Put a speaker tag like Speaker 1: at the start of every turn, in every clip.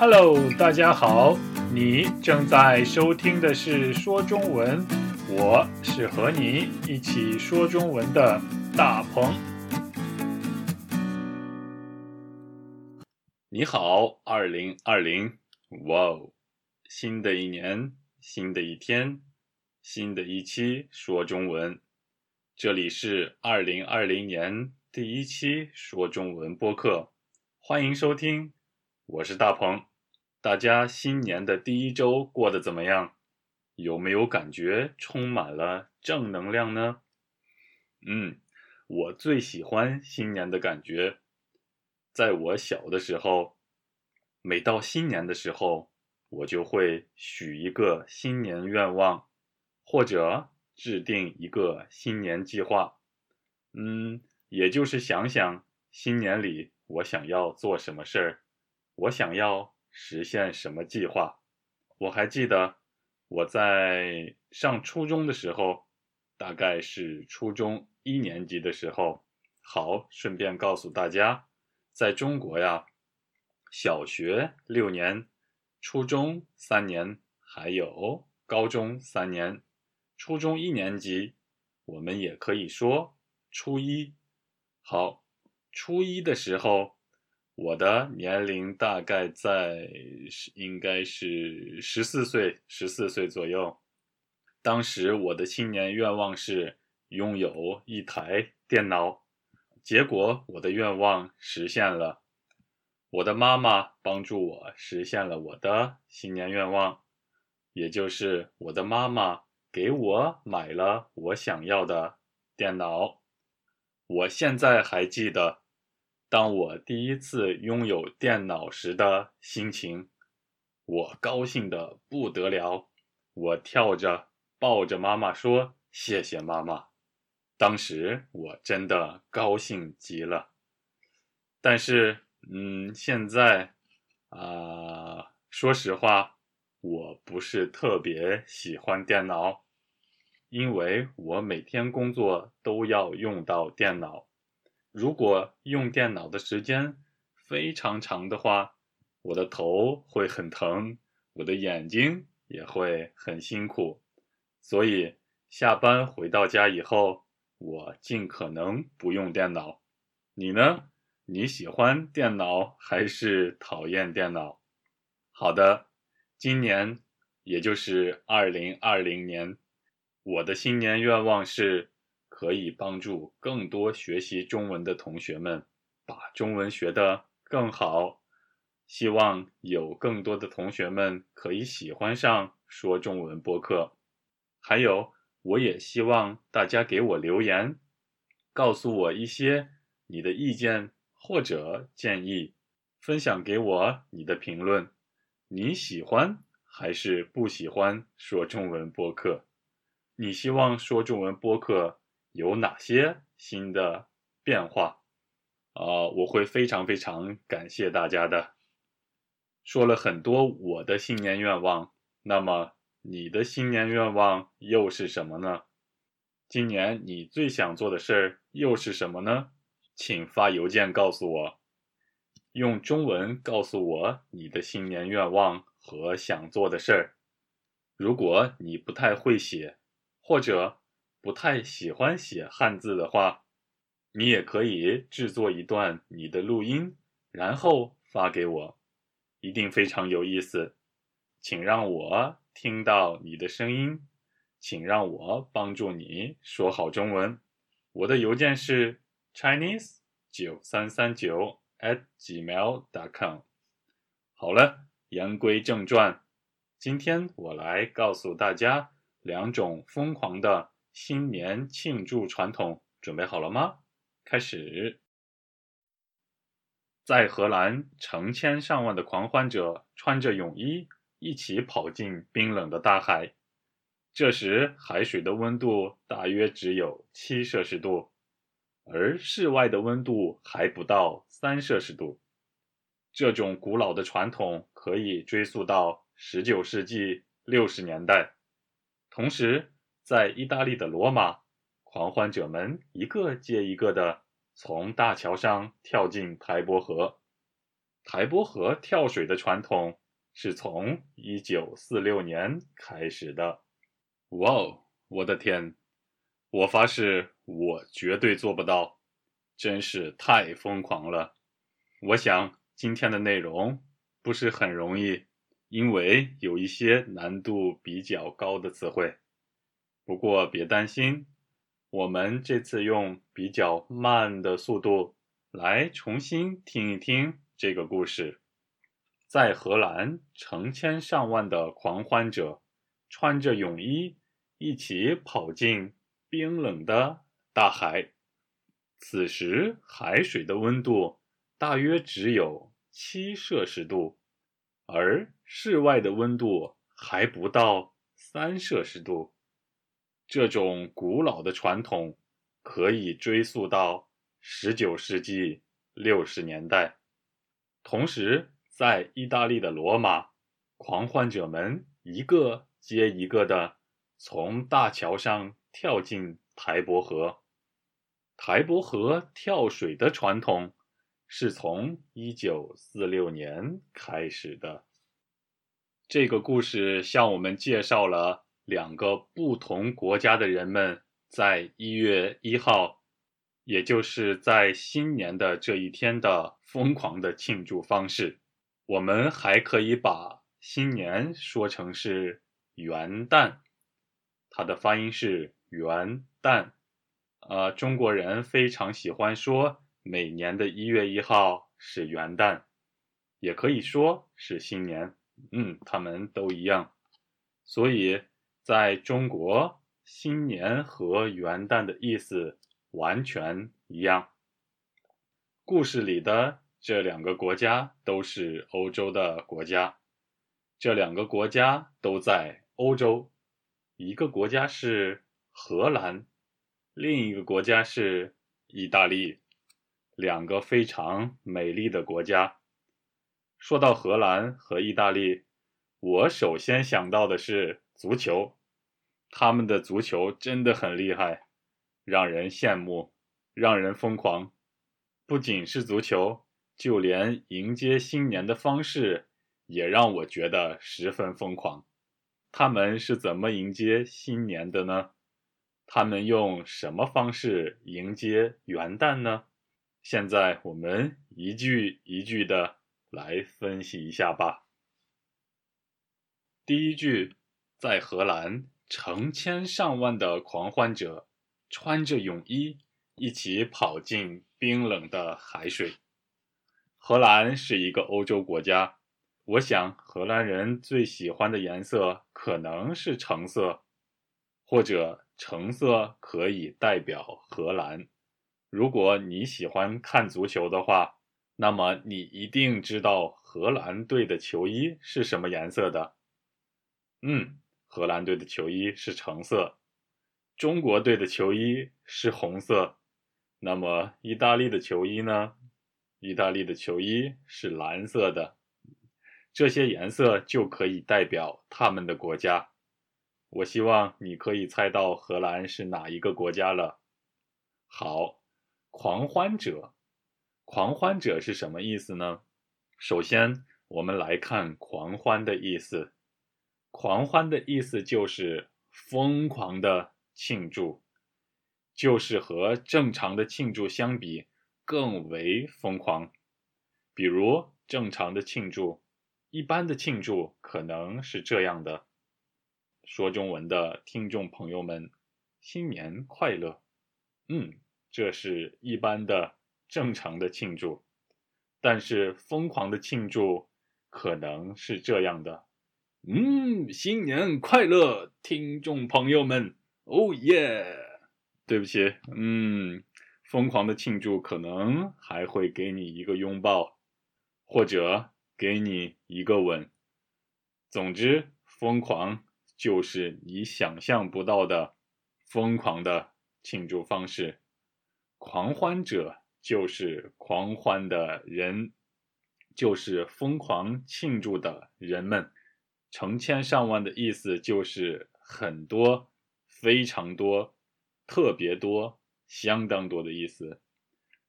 Speaker 1: Hello，大家好，你正在收听的是说中文，我是和你一起说中文的大鹏。
Speaker 2: 你好，二零二零，哇哦，新的一年，新的一天，新的一期说中文，这里是二零二零年第一期说中文播客，欢迎收听，我是大鹏。大家新年的第一周过得怎么样？有没有感觉充满了正能量呢？嗯，我最喜欢新年的感觉。在我小的时候，每到新年的时候，我就会许一个新年愿望，或者制定一个新年计划。嗯，也就是想想新年里我想要做什么事儿，我想要。实现什么计划？我还记得我在上初中的时候，大概是初中一年级的时候。好，顺便告诉大家，在中国呀，小学六年，初中三年，还有高中三年。初中一年级，我们也可以说初一。好，初一的时候。我的年龄大概在应该是十四岁，十四岁左右。当时我的新年愿望是拥有一台电脑，结果我的愿望实现了。我的妈妈帮助我实现了我的新年愿望，也就是我的妈妈给我买了我想要的电脑。我现在还记得。当我第一次拥有电脑时的心情，我高兴的不得了，我跳着抱着妈妈说：“谢谢妈妈。”当时我真的高兴极了。但是，嗯，现在啊，说实话，我不是特别喜欢电脑，因为我每天工作都要用到电脑。如果用电脑的时间非常长的话，我的头会很疼，我的眼睛也会很辛苦。所以下班回到家以后，我尽可能不用电脑。你呢？你喜欢电脑还是讨厌电脑？好的，今年也就是二零二零年，我的新年愿望是。可以帮助更多学习中文的同学们把中文学得更好。希望有更多的同学们可以喜欢上说中文播客。还有，我也希望大家给我留言，告诉我一些你的意见或者建议，分享给我你的评论。你喜欢还是不喜欢说中文播客？你希望说中文播客？有哪些新的变化？啊，我会非常非常感谢大家的。说了很多我的新年愿望，那么你的新年愿望又是什么呢？今年你最想做的事儿又是什么呢？请发邮件告诉我，用中文告诉我你的新年愿望和想做的事儿。如果你不太会写，或者。不太喜欢写汉字的话，你也可以制作一段你的录音，然后发给我，一定非常有意思。请让我听到你的声音，请让我帮助你说好中文。我的邮件是 chinese 九三三九 at gmail dot com。好了，言归正传，今天我来告诉大家两种疯狂的。新年庆祝传统准备好了吗？开始。在荷兰，成千上万的狂欢者穿着泳衣一起跑进冰冷的大海。这时，海水的温度大约只有七摄氏度，而室外的温度还不到三摄氏度。这种古老的传统可以追溯到十九世纪六十年代。同时，在意大利的罗马，狂欢者们一个接一个的从大桥上跳进台伯河。台伯河跳水的传统是从一九四六年开始的。哇哦，我的天！我发誓，我绝对做不到，真是太疯狂了。我想今天的内容不是很容易，因为有一些难度比较高的词汇。不过别担心，我们这次用比较慢的速度来重新听一听这个故事。在荷兰，成千上万的狂欢者穿着泳衣一起跑进。冰冷的大海，此时海水的温度大约只有七摄氏度，而室外的温度还不到三摄氏度。这种古老的传统可以追溯到十九世纪六十年代。同时，在意大利的罗马，狂欢者们一个接一个的从大桥上。跳进台伯河，台伯河跳水的传统是从一九四六年开始的。这个故事向我们介绍了两个不同国家的人们在一月一号，也就是在新年的这一天的疯狂的庆祝方式。我们还可以把新年说成是元旦，它的发音是。元旦，呃，中国人非常喜欢说每年的一月一号是元旦，也可以说是新年，嗯，他们都一样。所以，在中国，新年和元旦的意思完全一样。故事里的这两个国家都是欧洲的国家，这两个国家都在欧洲，一个国家是。荷兰，另一个国家是意大利，两个非常美丽的国家。说到荷兰和意大利，我首先想到的是足球，他们的足球真的很厉害，让人羡慕，让人疯狂。不仅是足球，就连迎接新年的方式也让我觉得十分疯狂。他们是怎么迎接新年的呢？他们用什么方式迎接元旦呢？现在我们一句一句的来分析一下吧。第一句，在荷兰，成千上万的狂欢者穿着泳衣一起跑进冰冷的海水。荷兰是一个欧洲国家，我想荷兰人最喜欢的颜色可能是橙色，或者。橙色可以代表荷兰。如果你喜欢看足球的话，那么你一定知道荷兰队的球衣是什么颜色的。嗯，荷兰队的球衣是橙色。中国队的球衣是红色。那么意大利的球衣呢？意大利的球衣是蓝色的。这些颜色就可以代表他们的国家。我希望你可以猜到荷兰是哪一个国家了。好，狂欢者，狂欢者是什么意思呢？首先，我们来看狂欢的意思。狂欢的意思就是疯狂的庆祝，就是和正常的庆祝相比更为疯狂。比如，正常的庆祝，一般的庆祝可能是这样的。说中文的听众朋友们，新年快乐！嗯，这是一般的、正常的庆祝，但是疯狂的庆祝可能是这样的。嗯，新年快乐，听众朋友们！哦耶！对不起，嗯，疯狂的庆祝可能还会给你一个拥抱，或者给你一个吻。总之，疯狂。就是你想象不到的疯狂的庆祝方式，狂欢者就是狂欢的人，就是疯狂庆祝的人们，成千上万的意思就是很多、非常多、特别多、相当多的意思，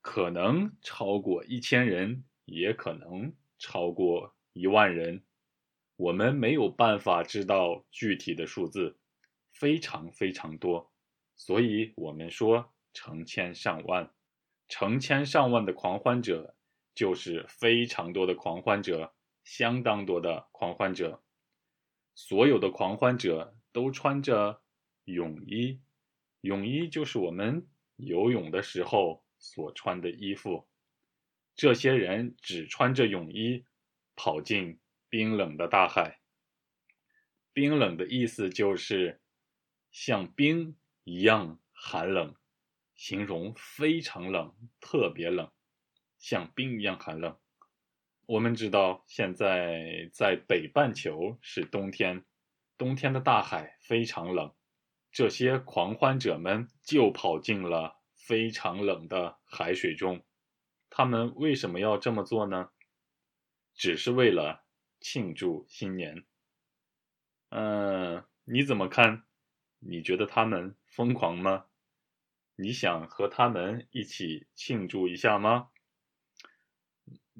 Speaker 2: 可能超过一千人，也可能超过一万人。我们没有办法知道具体的数字，非常非常多，所以我们说成千上万，成千上万的狂欢者就是非常多的狂欢者，相当多的狂欢者。所有的狂欢者都穿着泳衣，泳衣就是我们游泳的时候所穿的衣服。这些人只穿着泳衣跑进。冰冷的大海，冰冷的意思就是像冰一样寒冷，形容非常冷，特别冷，像冰一样寒冷。我们知道，现在在北半球是冬天，冬天的大海非常冷，这些狂欢者们就跑进了非常冷的海水中。他们为什么要这么做呢？只是为了。庆祝新年，嗯，你怎么看？你觉得他们疯狂吗？你想和他们一起庆祝一下吗？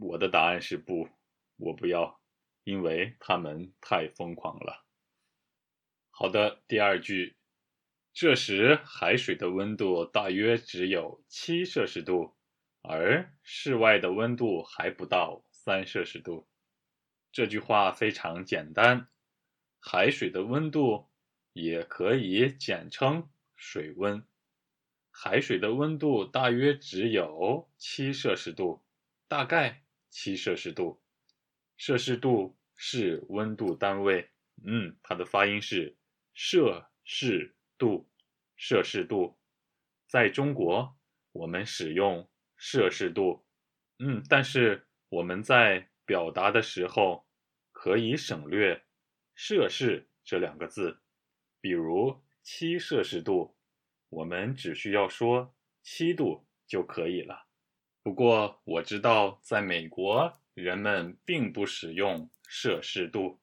Speaker 2: 我的答案是不，我不要，因为他们太疯狂了。好的，第二句，这时海水的温度大约只有七摄氏度，而室外的温度还不到三摄氏度。这句话非常简单，海水的温度也可以简称水温。海水的温度大约只有七摄氏度，大概七摄氏度。摄氏度是温度单位，嗯，它的发音是摄氏度。摄氏度，在中国我们使用摄氏度，嗯，但是我们在。表达的时候可以省略“摄氏”这两个字，比如七摄氏度，我们只需要说七度就可以了。不过我知道，在美国人们并不使用摄氏度，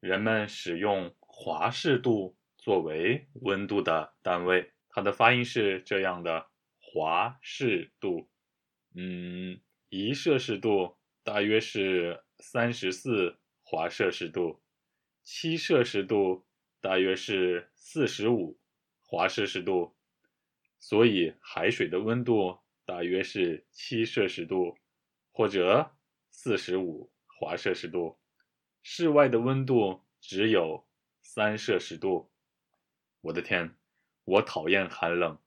Speaker 2: 人们使用华氏度作为温度的单位。它的发音是这样的：华氏度。嗯，一摄氏度。大约是三十四华摄氏度，七摄氏度大约是四十五华摄氏度，所以海水的温度大约是七摄氏度或者四十五华摄氏度，室外的温度只有三摄氏度。我的天，我讨厌寒冷，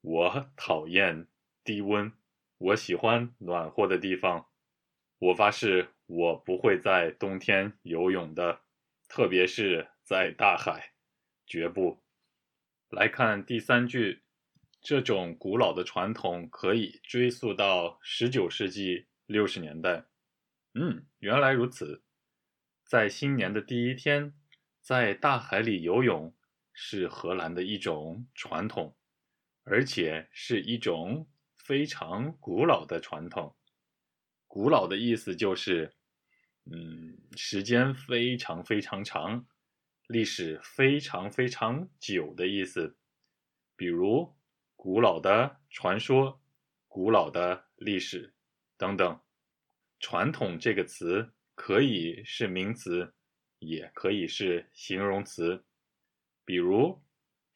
Speaker 2: 我讨厌低温，我喜欢暖和的地方。我发誓，我不会在冬天游泳的，特别是在大海，绝不。来看第三句，这种古老的传统可以追溯到十九世纪六十年代。嗯，原来如此。在新年的第一天，在大海里游泳是荷兰的一种传统，而且是一种非常古老的传统。古老的意思就是，嗯，时间非常非常长，历史非常非常久的意思。比如，古老的传说、古老的历史等等。传统这个词可以是名词，也可以是形容词。比如，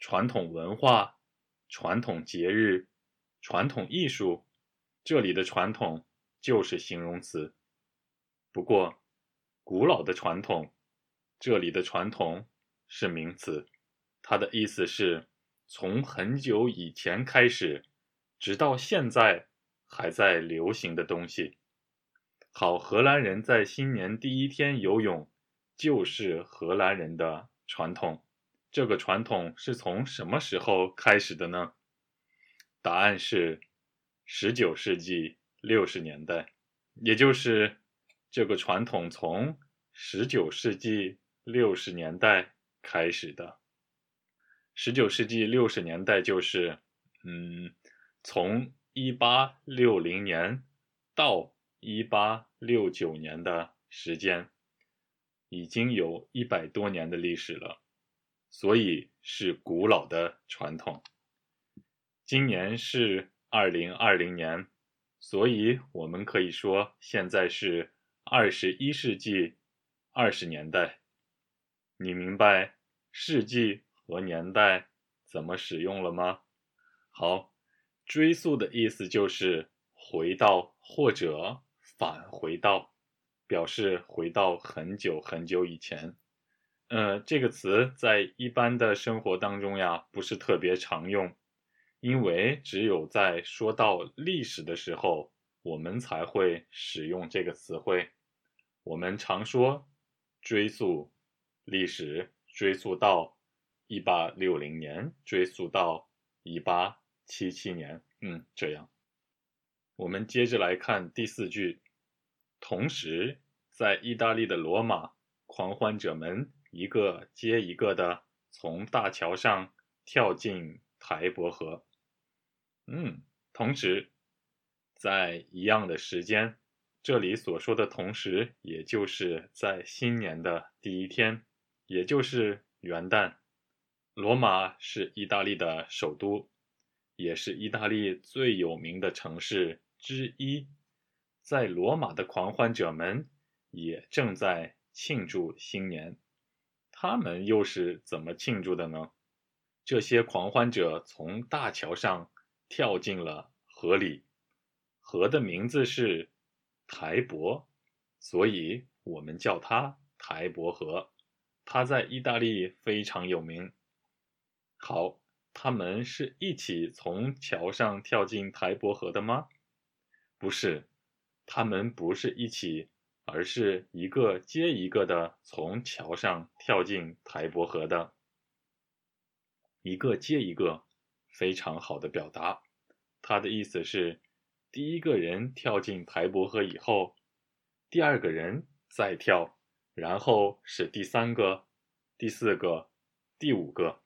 Speaker 2: 传统文化、传统节日、传统艺术，这里的传统。就是形容词。不过，古老的传统，这里的传统是名词，它的意思是从很久以前开始，直到现在还在流行的东西。好，荷兰人在新年第一天游泳，就是荷兰人的传统。这个传统是从什么时候开始的呢？答案是十九世纪。六十年代，也就是这个传统从十九世纪六十年代开始的。十九世纪六十年代就是，嗯，从一八六零年到一八六九年的时间，已经有一百多年的历史了，所以是古老的传统。今年是二零二零年。所以，我们可以说，现在是二十一世纪二十年代。你明白世纪和年代怎么使用了吗？好，追溯的意思就是回到或者返回到，表示回到很久很久以前。呃，这个词在一般的生活当中呀，不是特别常用，因为只有在说到历史的时候，我们才会使用这个词汇。我们常说追溯。历史追溯到一八六零年，追溯到一八七七年，嗯，这样。我们接着来看第四句。同时，在意大利的罗马，狂欢者们一个接一个的从大桥上跳进台伯河。嗯，同时，在一样的时间，这里所说的同时，也就是在新年的第一天。也就是元旦，罗马是意大利的首都，也是意大利最有名的城市之一。在罗马的狂欢者们也正在庆祝新年，他们又是怎么庆祝的呢？这些狂欢者从大桥上跳进了河里，河的名字是台伯，所以我们叫它台伯河。它在意大利非常有名。好，他们是一起从桥上跳进台伯河的吗？不是，他们不是一起，而是一个接一个的从桥上跳进台伯河的。一个接一个，非常好的表达。他的意思是，第一个人跳进台伯河以后，第二个人再跳。然后是第三个、第四个、第五个，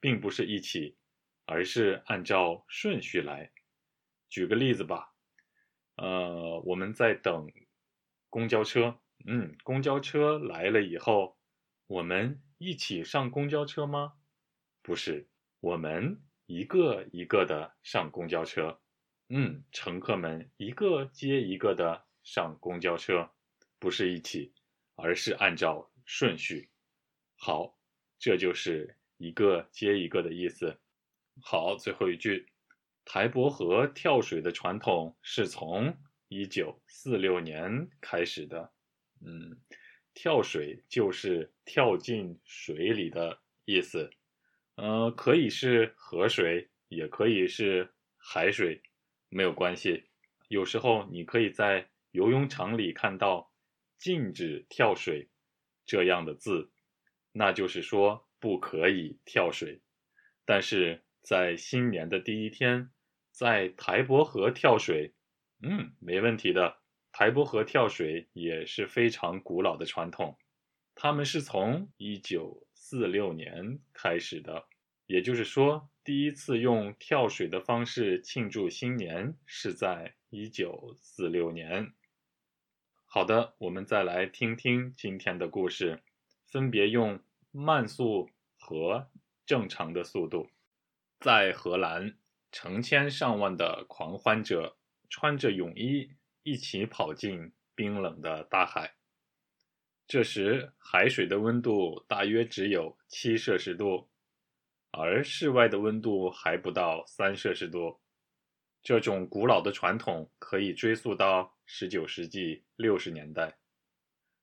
Speaker 2: 并不是一起，而是按照顺序来。举个例子吧，呃，我们在等公交车，嗯，公交车来了以后，我们一起上公交车吗？不是，我们一个一个的上公交车，嗯，乘客们一个接一个的上公交车，不是一起。而是按照顺序。好，这就是一个接一个的意思。好，最后一句，台伯河跳水的传统是从一九四六年开始的。嗯，跳水就是跳进水里的意思。呃，可以是河水，也可以是海水，没有关系。有时候你可以在游泳场里看到。禁止跳水这样的字，那就是说不可以跳水。但是在新年的第一天，在台伯河跳水，嗯，没问题的。台伯河跳水也是非常古老的传统，他们是从一九四六年开始的。也就是说，第一次用跳水的方式庆祝新年是在一九四六年。好的，我们再来听听今天的故事，分别用慢速和正常的速度。在荷兰，成千上万的狂欢者穿着泳衣一起跑进冰冷的大海。这时，海水的温度大约只有七摄氏度，而室外的温度还不到三摄氏度。这种古老的传统可以追溯到十九世纪六十年代。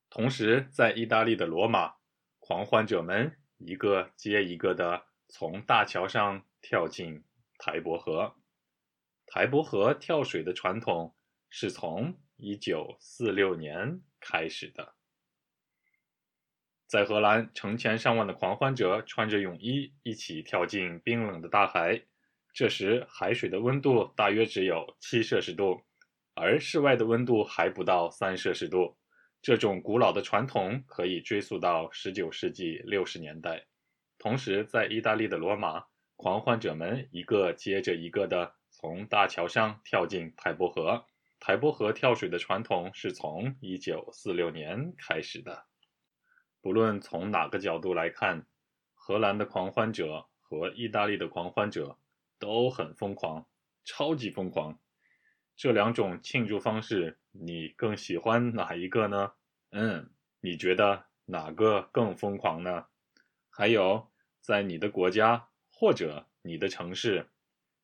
Speaker 2: 同时，在意大利的罗马，狂欢者们一个接一个的从大桥上跳进台伯河。台伯河跳水的传统是从一九四六年开始的。在荷兰，成千上万的狂欢者穿着泳衣一起跳进冰冷的大海。这时，海水的温度大约只有七摄氏度，而室外的温度还不到三摄氏度。这种古老的传统可以追溯到十九世纪六十年代。同时，在意大利的罗马，狂欢者们一个接着一个的从大桥上跳进台伯河。台伯河跳水的传统是从一九四六年开始的。不论从哪个角度来看，荷兰的狂欢者和意大利的狂欢者。都很疯狂，超级疯狂。
Speaker 1: 这两种庆祝方式，你更喜欢哪一个呢？嗯，你觉得哪个更疯狂呢？还有，在你的国家或者你的城市，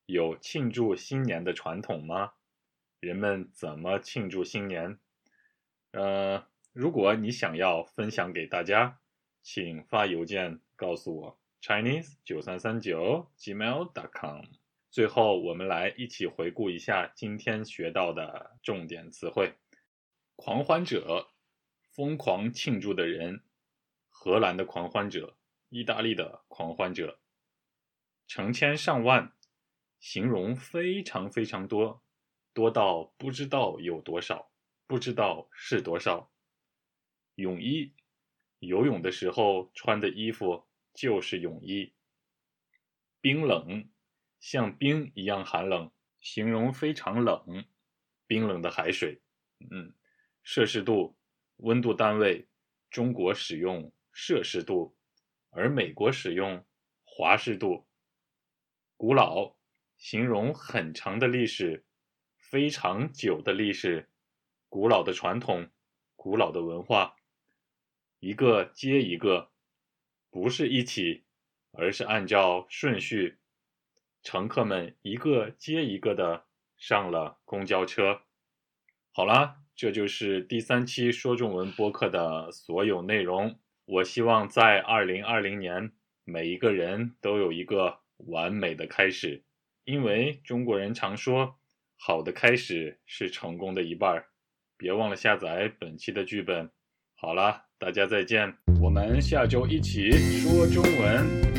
Speaker 1: 有庆祝新年的传统吗？人们怎么庆祝新年？呃，如果你想要分享给大家，请发邮件告诉我，chinese 九三三九 gmail.com。最后，我们来一起回顾一下今天学到的重点词汇：狂欢者，疯狂庆祝的人；荷兰的狂欢者，意大利的狂欢者；成千上万，形容非常非常多，多到不知道有多少，不知道是多少。泳衣，游泳的时候穿的衣服就是泳衣。冰冷。像冰一样寒冷，形容非常冷，冰冷的海水。嗯，摄氏度，温度单位，中国使用摄氏度，而美国使用华氏度。古老，形容很长的历史，非常久的历史，古老的传统，古老的文化。一个接一个，不是一起，而是按照顺序。乘客们一个接一个的上了公交车。好啦，这就是第三期说中文播客的所有内容。我希望在二零二零年，每一个人都有一个完美的开始，因为中国人常说，好的开始是成功的一半儿。别忘了下载本期的剧本。好了，大家再见，我们下周一起说中文。